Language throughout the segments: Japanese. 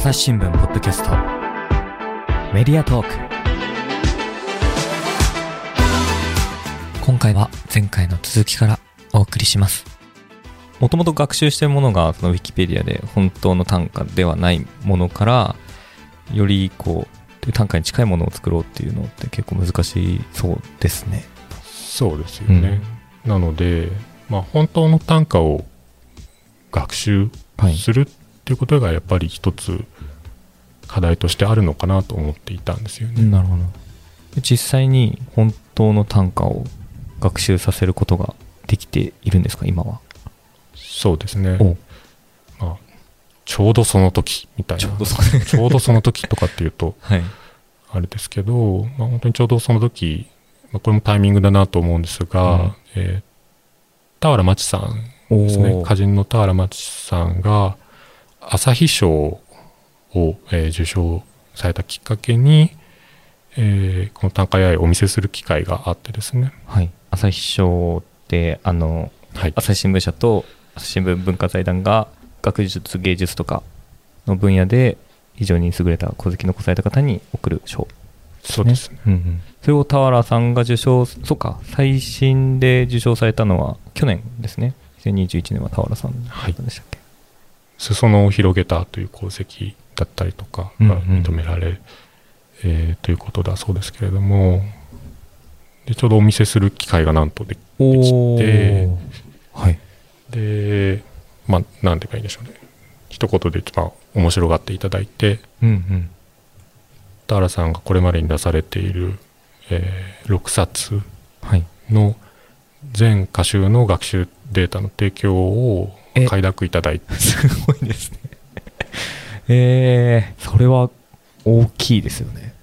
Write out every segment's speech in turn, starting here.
朝日新聞ポッドキャスト。メディアトーク。今回は前回の続きからお送りします。もともと学習しているものがそのウィキペディアで本当の単価ではないものからよりこう単価に近いものを作ろうっていうのって結構難しいそうですね。そうですよね、うん、なので、まあ、本当の単価を学習するっていうことがやっぱり一つ課題としてあるのかなと思っていたんですよね。なるほど。実際に本当の単価を学習させることができているんですか今は？そうですね、まあ、ちょうどその時みたいな。ちょうどちょうどその時とかっていうと、はい、あれですけど、まあ、本当にちょうどその時、まあ、これもタイミングだなと思うんですが、うん、えー、田原町さんですね。歌人の田原町さんが朝日賞を、えー、受賞されたきっかけに、えー、この短歌 AI をお見せする機会があってですね。はい、朝日賞ってあの、はい、朝日新聞社と朝日新聞文化財団が学術芸術とかの分野で非常に優れた功績残された方に贈る賞、ね、そうですね、うんうん、それを田原さんが受賞そうか最新で受賞されたのは去年ですね。2021年は田原さんでしたっけ、はい裾野を広げたという功績だったりとかが認められ、うんうん、えー、ということだそうですけれどもでちょうどお見せする機会がなんとできて、はい、でまあ何ていうかいいんでしょうね。一言で一番面白がっていただいて、うんうん、田原さんがこれまでに出されている、えー、6冊の全歌集の学習データの提供を快諾いただいて。すごいですね。えー、それは大きいですよね。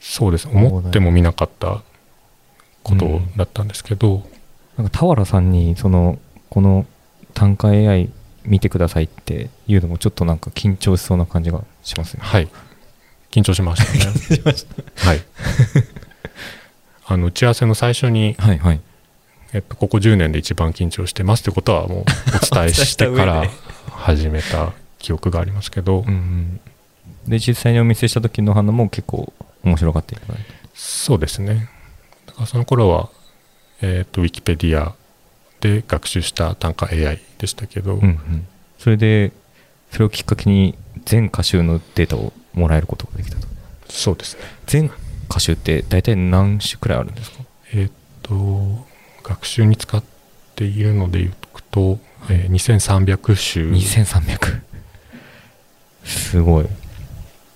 そうです。思ってもみなかったことだったんですけど、うん、なんか俵さんにそのこの単価 AI 見てくださいっていうのもちょっとなんか緊張しそうな感じがしますね。はい。緊張しましたね。はい。あの打ち合わせの最初に、はいはい、えっと、ここ10年で一番緊張してますってことはもう お伝えしてから始めた記憶がありますけど、うん、で実際にお見せした時の花も結構面白がったそうですね。だからその頃はえっ、とウィキペディアで学習した単価 AI でしたけど、うんうん、それでそれをきっかけに全歌集のデータをもらえることができたと。そうですね。全歌集って大体何種くらいあるんですか？えっ、と学習に使っているのでいうと、えー、2300種。2300すごい。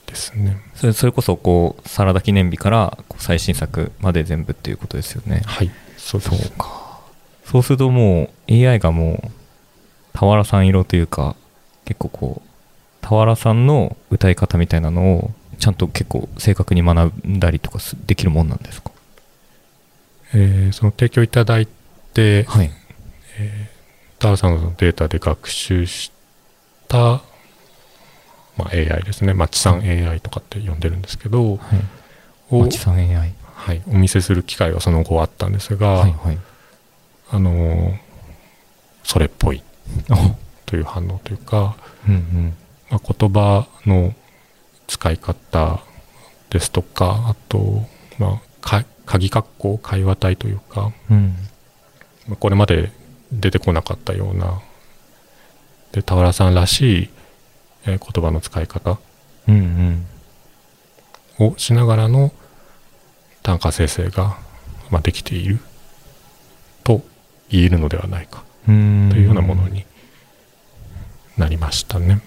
ですね。それそれこそこうサラダ記念日から最新作まで全部っていうことですよね。はいそうそうか。そうするともう AI がもう俵さん色というか結構こう俵さんの歌い方みたいなのをちゃんと結構正確に学んだりとかできるもんなんですか？えー、その提供いただいて、はい、えー、田原さんのデータで学習した、まあ、AI ですね、マチさん AI とかって呼んでるんですけど、はい、マチさん AI。はい、お見せする機会がその後あったんですが、はいはい、あのそれっぽいという反応というか、うんうん。まあ、言葉の使い方ですとか、あと、まあ、鍵括弧会話体というか、うん、これまで出てこなかったようなで俵さんらしい、えー、言葉の使い方をしながらの短歌生成が、まあ、できていると言えるのではないかというようなものになりましたね。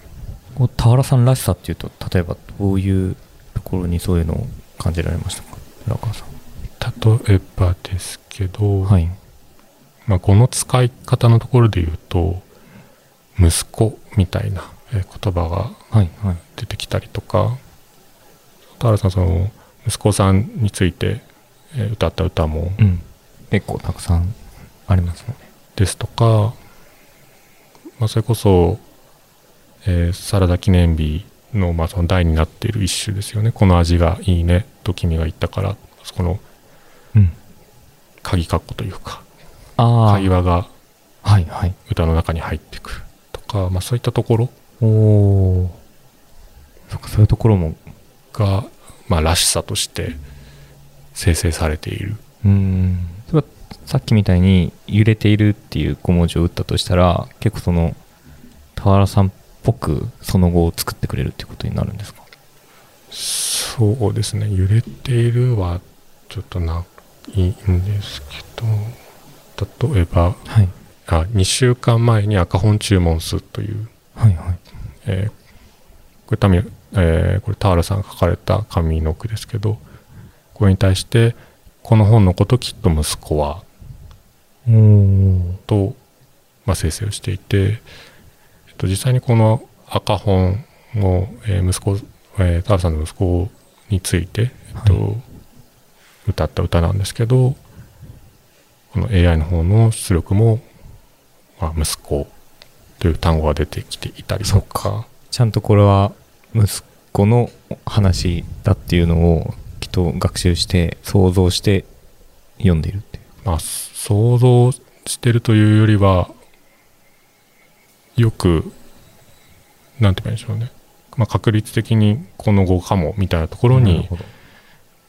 俵さんらしさっていうと例えばどういうところにそういうのを感じられましたか？寺川さん。例えばですけど、はい、まあ、この使い方のところで言うと息子みたいな言葉が出てきたりとか、はいはい、田原さんその息子さんについて歌った歌も、うん、結構たくさんありますよね。ですとか、まあ、それこそ、えー、サラダ記念日の,、まあその題になっている一種ですよね。この味がいいねと君が言ったからそこの鍵括弧というか、会話が歌の中に入ってくるとか、まあ、そういったところかそういうところもが、まあ、らしさとして生成されている。うん。さっきみたいに揺れているっていう5文字を打ったとしたら結構その俵さんっぽくその後を作ってくれるっていうことになるんですか？そうですね。揺れているはちょっとないんですけど例えばはい。あ2週間前に赤本注文数という、はいはい。えーこれ多分、えーこれ田原さんが書かれた紙の句ですけどこれに対してこの本のこときっと息子はと、まあ、生成をしていて、えっと、実際にこの赤本を、えー息子、えー、田原さんの息子について、えっとは歌った歌なんですけどこの AI の方の出力も、まあ、息子という単語が出てきていたりとか。ちゃんとこれは息子の話だっていうのをきっと学習して想像して読んでいるっていう。まあ、想像してるというよりはよくなんて言えばいいんでしょうね、まあ、確率的にこの語かもみたいなところに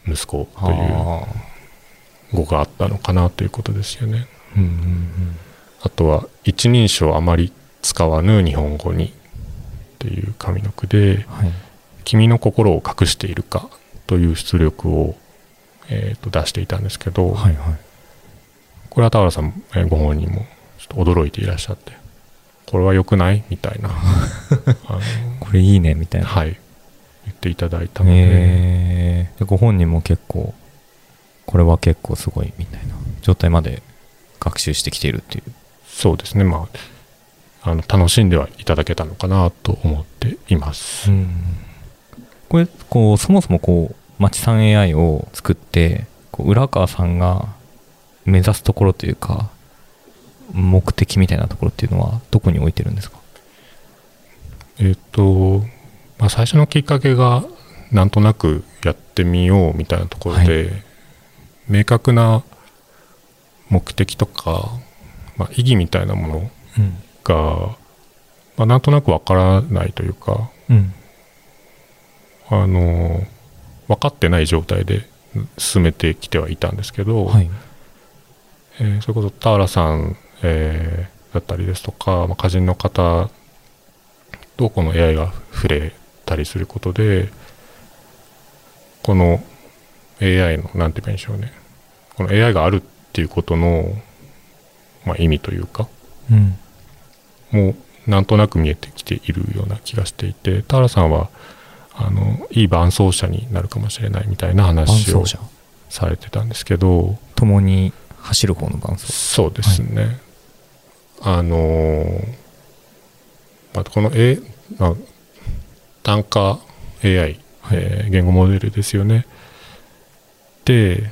息子というあ語があったのかなということですよね。ーうんうんうん。あとは一人称あまり使わぬ日本語にという上の句ではい「君の心を隠しているか」という出力を、えーと出していたんですけど、はいはい。これは田原さん、えーご本人もちょっと驚いていらっしゃってこれは良くないみたいな。これいいねみたいな。はい。言っていただいたので、えー。でご本人も結構これは結構すごいみたいな状態まで学習してきているっていう。そうですね。まああの楽しんではいただけたのかなと思っています。これこうそもそもこう町さん AI を作ってこう浦川さんが目指すところというか目的みたいなところっていうのはどこに置いてるんですか？えっ、と、まあ、最初のきっかけがなんとなくやってみようみたいなところで、明確な目的とか、まあ、意義みたいなものうん。が、まあ、なんとなくわからないというかうん。あの分かってない状態で進めてきてはいたんですけど、はい。えーそれこそ田原さん、えーだったりですとか、まあ、歌人の方とこの AI が触れたりすることでこの AI の何て言えばいいんでしょうね。この AI があるっていうことの、まあ、意味というかうん。もうなんとなく見えてきているような気がしていて田原さんはあのいい伴走者になるかもしれないみたいな伴話をされてたんですけど共に走る方の伴走そうですね、あのーまあ、この、A まあ、単価 AI、えー言語モデルですよね。で、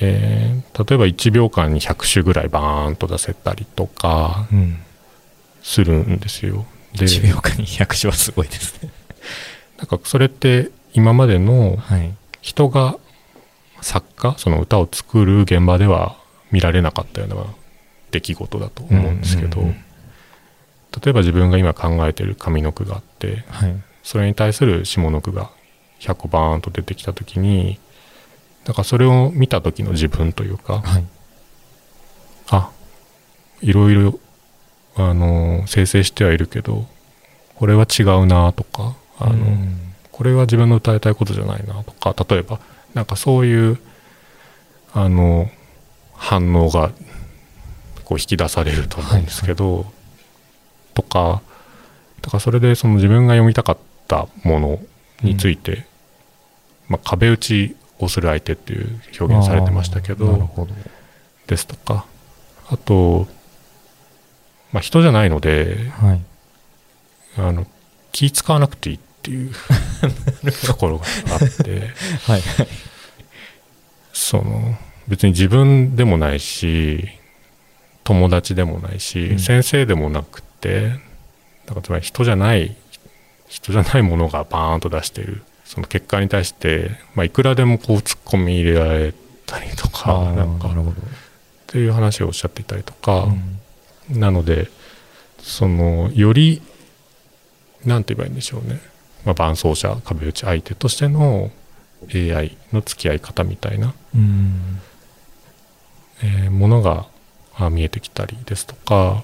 えー例えば1秒間に100種ぐらいバーンと出せたりとかうんするんですよ。で1秒間に100種はすごいですね。なんかそれって今までのはい。人が作家その歌を作る現場では見られなかったような出来事だと思うんですけど、うんうんうん。例えば自分が今考えてる上の句があってはいそれに対する下の句が100個バーンと出てきた時になんかそれを見た時の自分というかはい。あいろいろあの生成してはいるけどこれは違うなとかあの、うん。これは自分の歌いたいことじゃないなとか例えばなんかそういうあの反応がこう引き出されると思うんですけど、とかだからそれでその自分が読みたかったものについて、まあ、壁打ちをする相手っていう表現されてましたけど。ですとかあと、まあ、人じゃないのではい。あの気使わなくていいっていう ところがあって はい。その別に自分でもないし友達でもないし、うん。先生でもなくてだからつまり人じゃない人じゃないものがバーンと出している。その結果に対して、まあ、いくらでもこう突っ込み入れられたりとかなんかっなるほど。ていう話をおっしゃっていたりとか、うん。なのでそのよりなんて言えばいいんでしょうね。まあ、伴走者壁打ち相手としての AI の付き合い方みたいな、うん。えーものがあ見えてきたりですとか。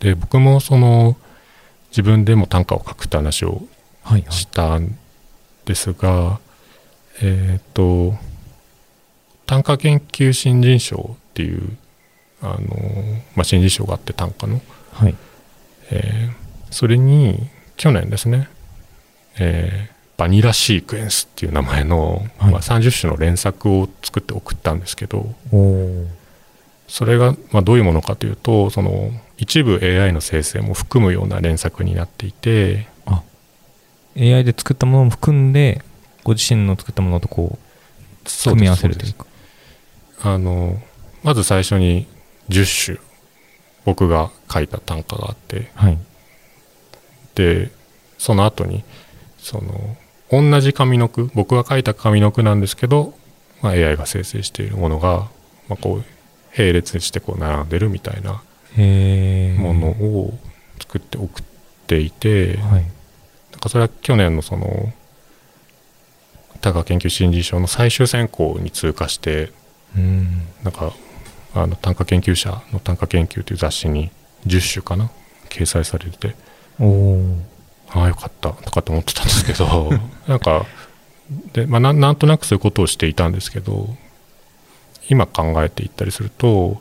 で僕もその自分でも短歌を書くって話をはいはい。したんですが、えっ、と短歌研究新人賞っていうあの、まあ、新人賞があって短歌の、はい。えーそれに去年ですね、えーバニラシークエンスっていう名前の、はいまあ、30種の連作を作って送ったんですけど。それが、まあ、どういうものかというとその一部 AI の生成も含むような連作になっていて AI で作ったものも含んで、ご自身の作ったものとこう、組み合わせるというか。あのまず最初に10種僕が書いた短歌があってはい。でその後にその同じ上の句僕が書いた上の句なんですけど、まあ、AI が生成しているものが、まあ、こう並列してこう並んでるみたいな。ものを作って送っていて、はい。なんかそれは去年のその多賀研究新人賞の最終選考に通過してうん。なんかあの短歌研究者の短歌研究という雑誌に10種かな掲載されてて。ああよかったとかと思ってたんですけど なんかで、まあ、なんなんとなくそういうことをしていたんですけど今考えていったりすると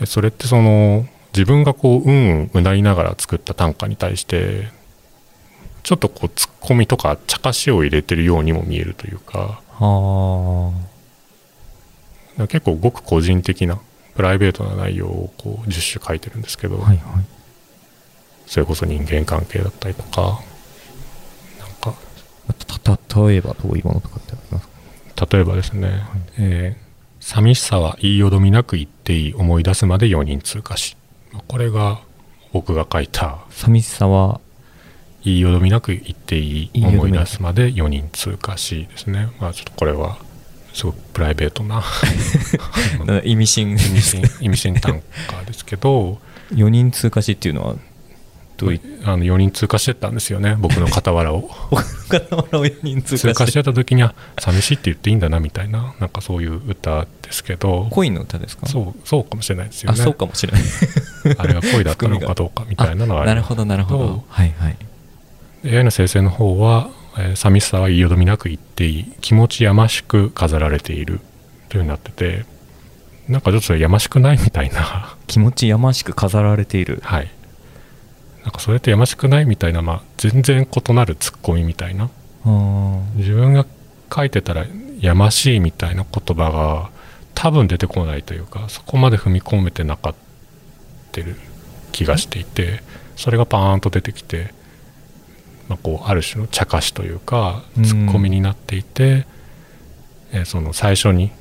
えそれってその自分がこううんうんうなりながら作った短歌に対してちょっとこうツッコミとか茶化しを入れてるようにも見えるというか結構ごく個人的なプライベートな内容をこう10種書いてるんですけど、ー。はいはい。それこそ人間関係だったりとかなんかた、例えばどういうものとかってありますか？例えばですね、えー寂しさは言いよどみなく言っていい思い出すまで4人通過しこれが僕が書いた寂しさは、言いよどみなく言っていい思い出すまで4人通過しですね。まあちょっとこれはすごくプライベートな 意味深意味深意味深短歌ですけど4人通過しっていうのは、どういあの4人通過してったんですよね僕の傍らを。僕の傍らを4人通通過し。過しててた時には寂しいって言っていいんだなみたいななんかそういう歌ですけど。恋の歌ですか？そうそうかもしれないですよあ、ねそうかもしれない。あれが恋だったのかどうかみたいなのはなるほど、なるほど。はいはい。AI の生成の方は、えー寂しさは言いよどみなく言っていい。気持ちやましく飾られている。というふうになってて。なんかちょっとやましくないみたいな。気持ちやましく飾られている。はいなんかそれってやましくないみたいな、まあ、全然異なるツッコミみたいな。自分が書いてたらやましいみたいな言葉が多分出てこないというかそこまで踏み込めてなかったる気がしていてそれがパーンと出てきて、まあ、こうある種の茶化しというかうんツッコミになっていて、えーその最初に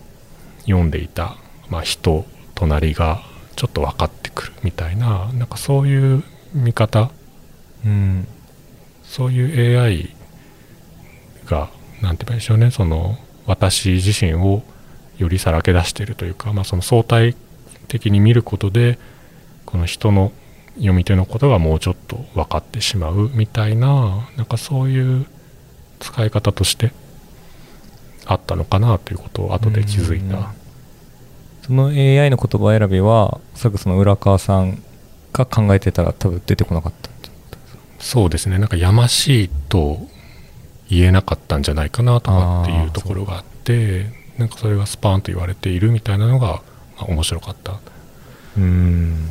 読んでいた、まあ、人隣がちょっと分かってくるみたいななんかそういう見方？うん。そういう AI が、なんて言えばいいでしょうね、その、私自身をよりさらけ出しているというか、まあ、その相対的に見ることで、この人の読み手のことがもうちょっと分かってしまうみたいな、なんかそういう使い方としてあったのかなということを後で気づいうんた。その AI の言葉選びは、おそらくその浦川さんが考えてたら多分出てこなかったそうですね、なんかやましいと言えなかったんじゃないかなとかっていうところがあって、なんかそれがスパーンと言われているみたいなのが、まあ面白かった。うん。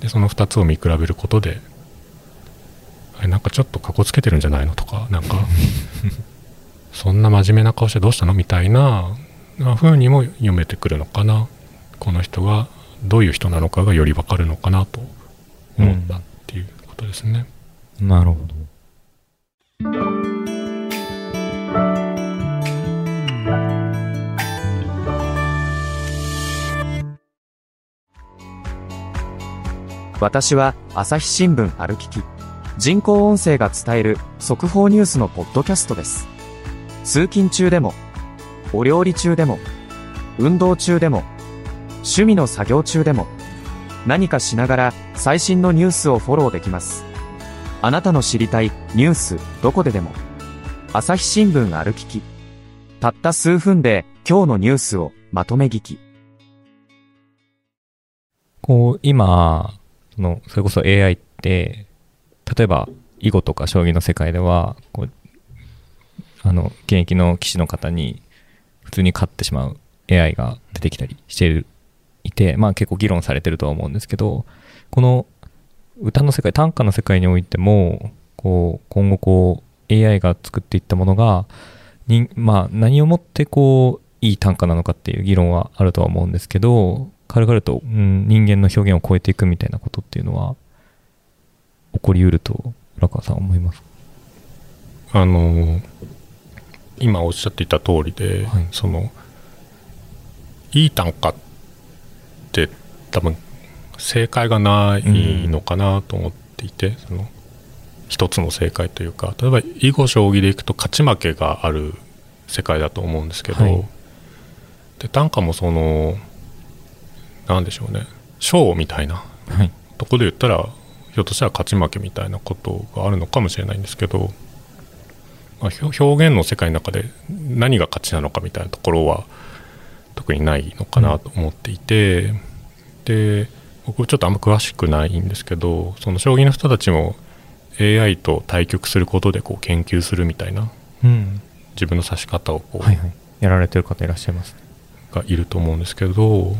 で、その2つを見比べることで、あれなんかちょっとかこつけてるんじゃないのとか、なんか、そんな真面目な顔してどうしたのみたいな、な風にも読めてくるのかな。この人がどういう人なのかがよりわかるのかなと思ったっていうことですね。なるほど。私は朝日新聞歩きき人工音声が伝える速報ニュースのポッドキャストです通勤中でもお料理中でも運動中でも趣味の作業中でも何かしながら最新のニュースをフォローできます。あなたの知りたいニュースどこででも朝日新聞ある聞きたった数分で今日のニュースをまとめ聞き。こう、今、その、それこそ AI って、例えば、囲碁とか将棋の世界では、こう、あの、現役の棋士の方に、普通に勝ってしまう AI が出てきたりしている、いて、まあ結構議論されてるとは思うんですけど、この、歌の世界、短歌の世界においても、こう、今後こう、AI が作っていったものが、にまあ何をもってこう、いい短歌なのかっていう議論はあるとは思うんですけど、軽々と、うん、人間の表現を超えていくみたいなことっていうのは起こりうると浦川さんは思いますか？あの今おっしゃっていた通りで、はい。そのいい単価って多分正解がないのかなと思っていて、その一つの正解というか例えば囲碁将棋でいくと勝ち負けがある世界だと思うんですけど、はい。で短歌もそのなんでしょうね賞みたいなはい。とこで言ったらひょっとしたら勝ち負けみたいなことがあるのかもしれないんですけど、まあ、表現の世界の中で何が勝ちなのかみたいなところは特にないのかなと思っていて、で僕ちょっとあんま詳しくないんですけどその将棋の人たちも AI と対局することでこう研究するみたいなうん。自分の指し方をこう、はいはい。やられてる方いらっしゃいますね。がいると思うんですけど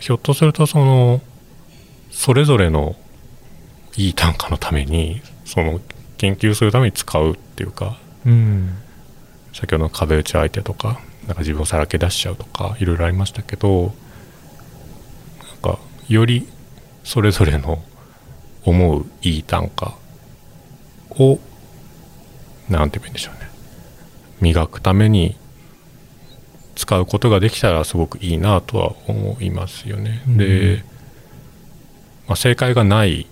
ひょっとするとそのそれぞれのいい単価のためにその研究するために使うっていうかうん。先ほどの壁打ち相手とかなんか自分をさらけ出しちゃうとかいろいろありましたけどよりそれぞれの思ういい単価をなんて言えばいいんでしょうね。磨くために使うことができたらすごくいいなとは思いますよね。うん。で、まあ、正解がない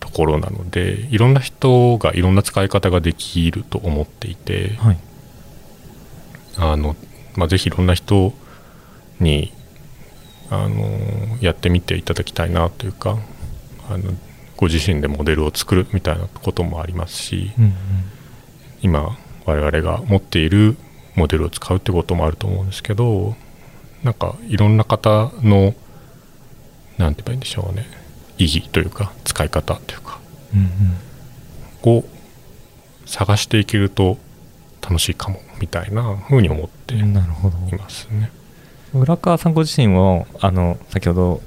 ところなのでいろんな人がいろんな使い方ができると思っていてはい。あの、まあ、ぜひいろんな人にあのやってみていただきたいなというかあのご自身でモデルを作るみたいなこともありますしうんうん。今我々が持っているモデルを使うってこともあると思うんですけどなんかいろんな方のなんて言えばいいんでしょうね意義というか使い方というかうんを探していけると楽しいかもみたいなふうに思っていますね。浦川さんご自身もあの先ほど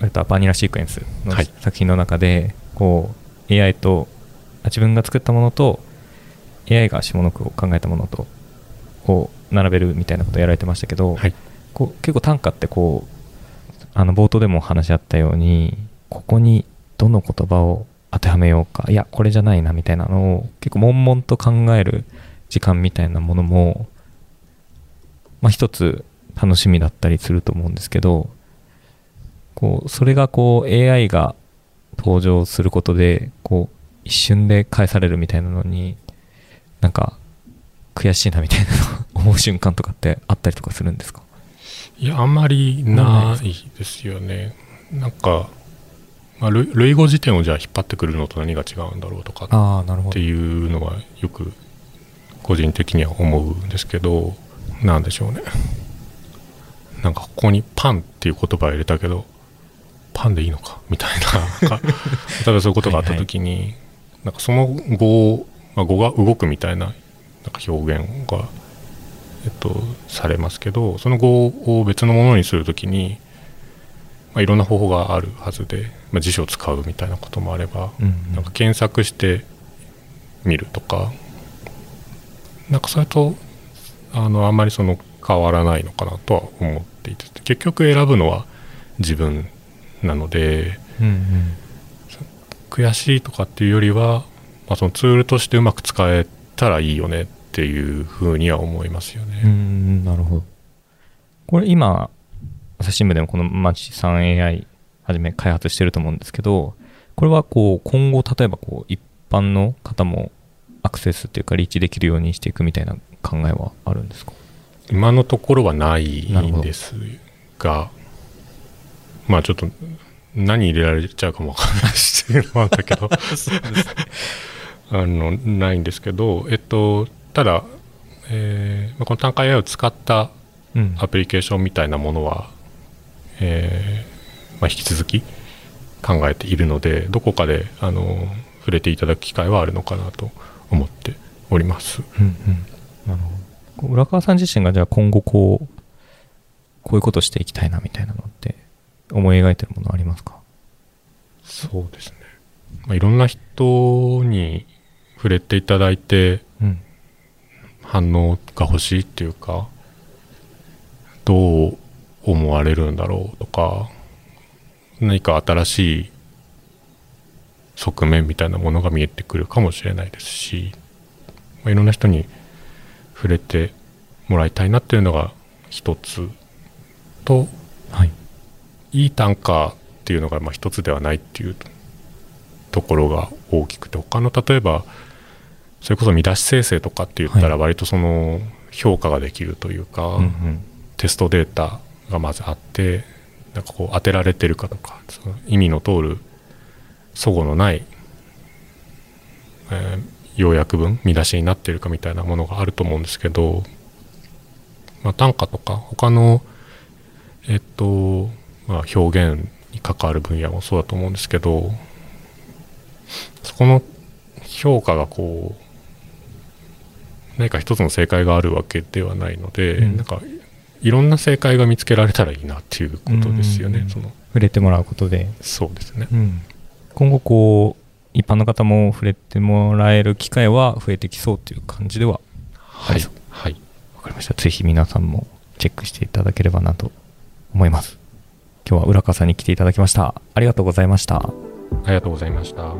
言ったバニラシークエンスのはい。作品の中で、こう AI とあ自分が作ったものと AI が下の句を考えたものとこう並べるみたいなことをやられてましたけど、はい。こう結構短歌ってこうあの冒頭でも話し合ったようにここにどの言葉を当てはめようかいやこれじゃないなみたいなのを結構悶々と考える時間みたいなものもまあ一つ楽しみだったりすると思うんですけどこうそれがこう AI が登場することでこう一瞬で返されるみたいなのになんか悔しいなみたいな 思う瞬間とかってあったりとかするんですか？いやあんまりないですよね。なんか、まあ、類類語辞典をじゃあ引っ張ってくるのと何が違うんだろうとかっていうのはよく個人的には思うんですけどなんでしょうねなんかここにパンっていう言葉を入れたけどパンでいいのか？みたいなか。例えばそういうことがあった時になんかその語を、まあ、語が動くみたいななんか表現が、えっと、されますけどその語を別のものにするときに、まあ、いろんな方法があるはずで、まあ、辞書を使うみたいなこともあれば、うんうん。なんか検索してみるとかなんかそれとあのあんまりその変わらないのかなとは思っていて結局選ぶのは自分なのでうんうん悔しいとかっていうよりは、まあ、そのツールとしてうまく使えたらいいよねっていうふうには思いますよね。うんなるほど。これ今、朝日新聞でもこのマチさん AI はじめ開発してると思うんですけど、これはこう今後例えばこう一般の方もアクセスっていうかリーチできるようにしていくみたいな考えはあるんですか？今のところはないんですがまあちょっと何入れられちゃうかもわかんないしもあるんだけど あのないんですけど、えっと、ただ、えーまあこの単価 AI を使ったうん。アプリケーションみたいなものは、えーまあ、引き続き考えているのでどこかであの触れていただく機会はあるのかなと思っております。うんうん。なるほど浦川さん自身がじゃあ今後こうこういうことしていきたいなみたいなのって思い描いてるものありますか？そうですね、まあ、いろんな人に触れていただいてうん。反応が欲しいっていうかどう思われるんだろうとか何か新しい側面みたいなものが見えてくるかもしれないですし、まあ、いろんな人に触れてもらいたいなっていうのが一つとはい。いい単価っていうのがまあ一つではないっていうところが大きくて他の例えばそれこそ見出し生成とかって言ったはら割とその評価ができるというか、うんうん。テストデータがまずあってなんかこう当てられてるかとかその意味の通る齟齬のない、えー要約文見出しになってるかみたいなものがあると思うんですけど、まあ、短歌とか他のえっと、まあ、表現に関わる分野もそうだと思うんですけどそこの評価がこう何か一つの正解があるわけではないので、うんなんかいろんな正解が見つけられたらいいなっていうことですよね。うんその触れてもらうことで、そうですね。今後こう一般の方も触れてもらえる機会は増えてきそうという感じでは。はい。はい。わかりました。ぜひ皆さんもチェックしていただければなと思います。今日は浦川さんに来ていただきました。ありがとうございました。ありがとうございました。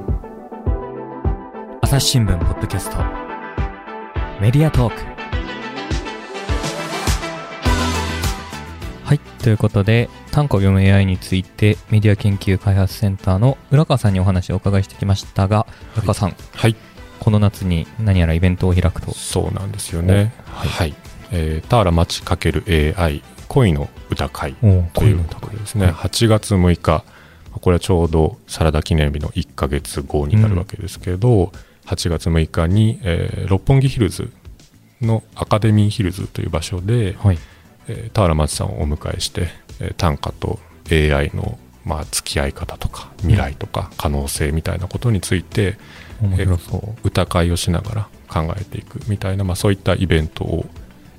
朝日新聞ポッドキャスト。メディアトーク。はい。ということで単価を読む AI についてメディア研究開発センターの浦川さんにお話をお伺いしてきましたが浦川さん、はい。この夏に何やらイベントを開くとそうなんですよね。おは。はいいえー、田原町 ×AI 恋の歌会おということでですね、はい8月6日、これはちょうどサラダ記念日の1ヶ月後になるわけですけど、8月6日に、えー六本木ヒルズのアカデミーヒルズという場所で、はいえー田原町さんをお迎えして、えー短歌と AI の、まあ、付き合い方とか未来とか可能性みたいなことについて、面白そう。歌会をしながら考えていくみたいな、まあ、そういったイベントを、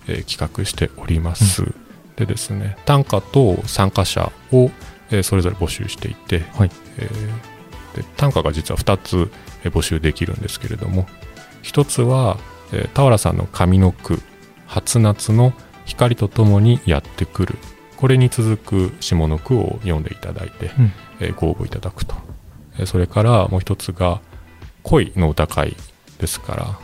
えー企画しております、でですね短歌と参加者を、えーそれぞれ募集していて、はい。えーで短歌が実は2つ、えー募集できるんですけれども1つは、えー田原さんの上の句「初夏の光とともにやってくる」これに続く下の句を読んでいただいて、うん。えーご応募いただくと、えーそれからもう一つが恋の歌会ですから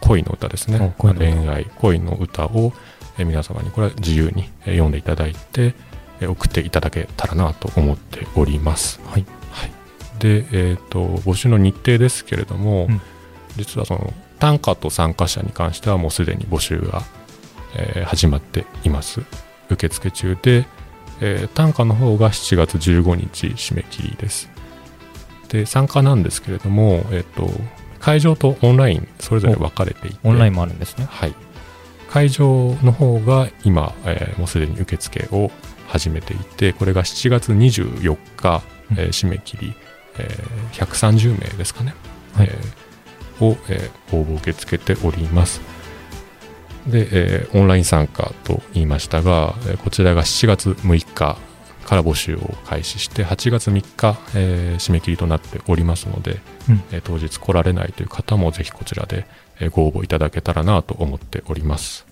恋の歌ですね。お恋愛恋の歌を、えー皆様にこれは自由にえー読んでいただいて、えー送っていただけたらなと思っております、はい。はい、で、えー、と募集の日程ですけれども、うん。実はその短歌と参加者に関してはもうすでに募集が、えー始まっています受付中で、えー短歌の方が7月15日締め切りです。で参加なんですけれども、えー、と会場とオンラインそれぞれ分かれていて。オンラインもあるんですね。はい、会場の方が今、えーもうすでに受付を始めていてこれが7月24日、えーうん。締め切り、えー130名ですかね、はい。えーを、えー応募受け付けておりますで、えーオンライン参加と言いましたが、えーこちらが7月6日から募集を開始して8月3日、えー締め切りとなっておりますので、うん。えー当日来られないという方もぜひこちらでえーご応募いただけたらなと思っております。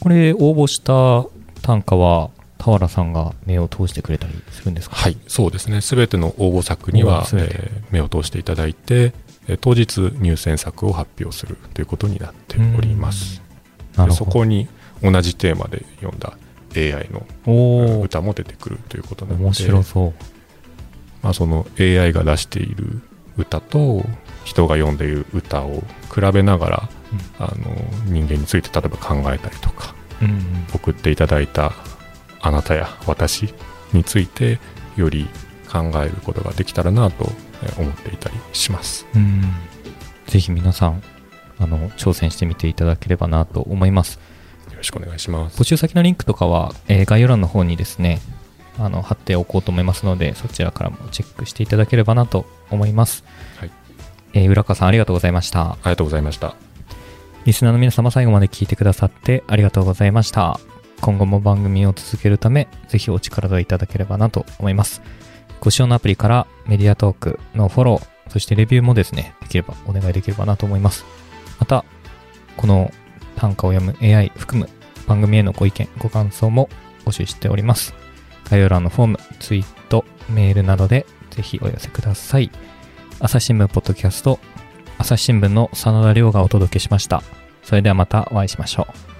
これ応募した単価は田原さんが目を通してくれたりするんですか？はいそうですね。すべての応募作には、えー目を通していただいて、えー当日入選作を発表するということになっておりますそこに同じテーマで読んだ AI の歌も出てくるということなので。面白そう。まあ、その AI が出している歌と人が読んでいる歌を比べながら、あの人間について例えば考えたりとかうんうん。送っていただいたあなたや私についてより考えることができたらなと思っていたりします。うん。ぜひ皆さん、あの、挑戦してみていただければなと思います。よろしくお願いします募。集先のリンクとかは、えー概要欄の方にですね、あの、貼っておこうと思いますので、そちらからもチェックしていただければなと思います。はい。えー浦川さんありがとうございました。ありがとうございました。リスナーの皆様最後まで聞いてくださってありがとうございました。今後も番組を続けるため、ぜひお力添えいただければなと思います。ご使用のアプリからメディアトークのフォロー、そしてレビューもですね、できればお願いできればなと思います。また、この短歌を読む AI 含む番組へのご意見、ご感想も募集しております。概要欄のフォーム、ツイート、メールなどでぜひお寄せください。朝日新聞ポッドキャスト朝日新聞の真田亮がお届けしました。それではまたお会いしましょう。